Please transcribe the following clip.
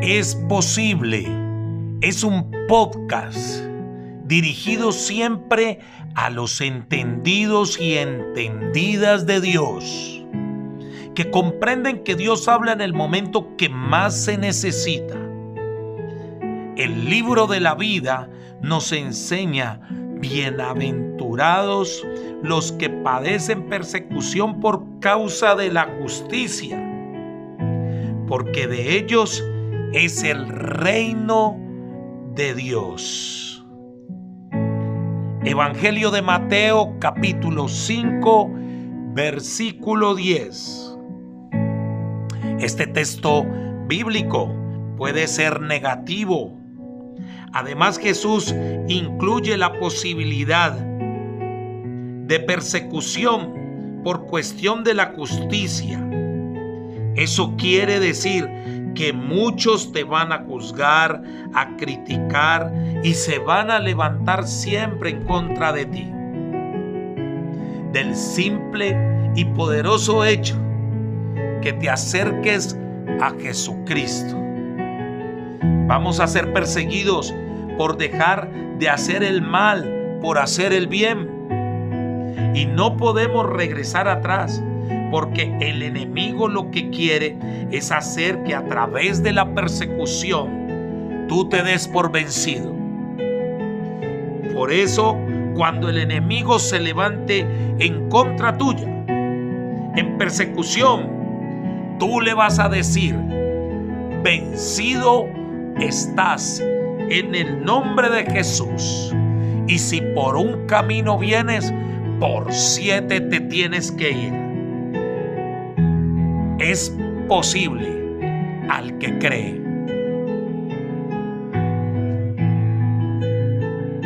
es posible. Es un podcast dirigido siempre a los entendidos y entendidas de Dios, que comprenden que Dios habla en el momento que más se necesita. El libro de la vida nos enseña, bienaventurados los que padecen persecución por causa de la justicia, porque de ellos es el reino de Dios. Evangelio de Mateo capítulo 5 versículo 10. Este texto bíblico puede ser negativo. Además Jesús incluye la posibilidad de persecución por cuestión de la justicia. Eso quiere decir que muchos te van a juzgar, a criticar y se van a levantar siempre en contra de ti. Del simple y poderoso hecho que te acerques a Jesucristo. Vamos a ser perseguidos por dejar de hacer el mal, por hacer el bien. Y no podemos regresar atrás porque el enemigo lo que quiere es hacer que a través de la persecución tú te des por vencido. Por eso, cuando el enemigo se levante en contra tuya, en persecución, tú le vas a decir, vencido estás en el nombre de Jesús. Y si por un camino vienes, por siete te tienes que ir es posible al que cree.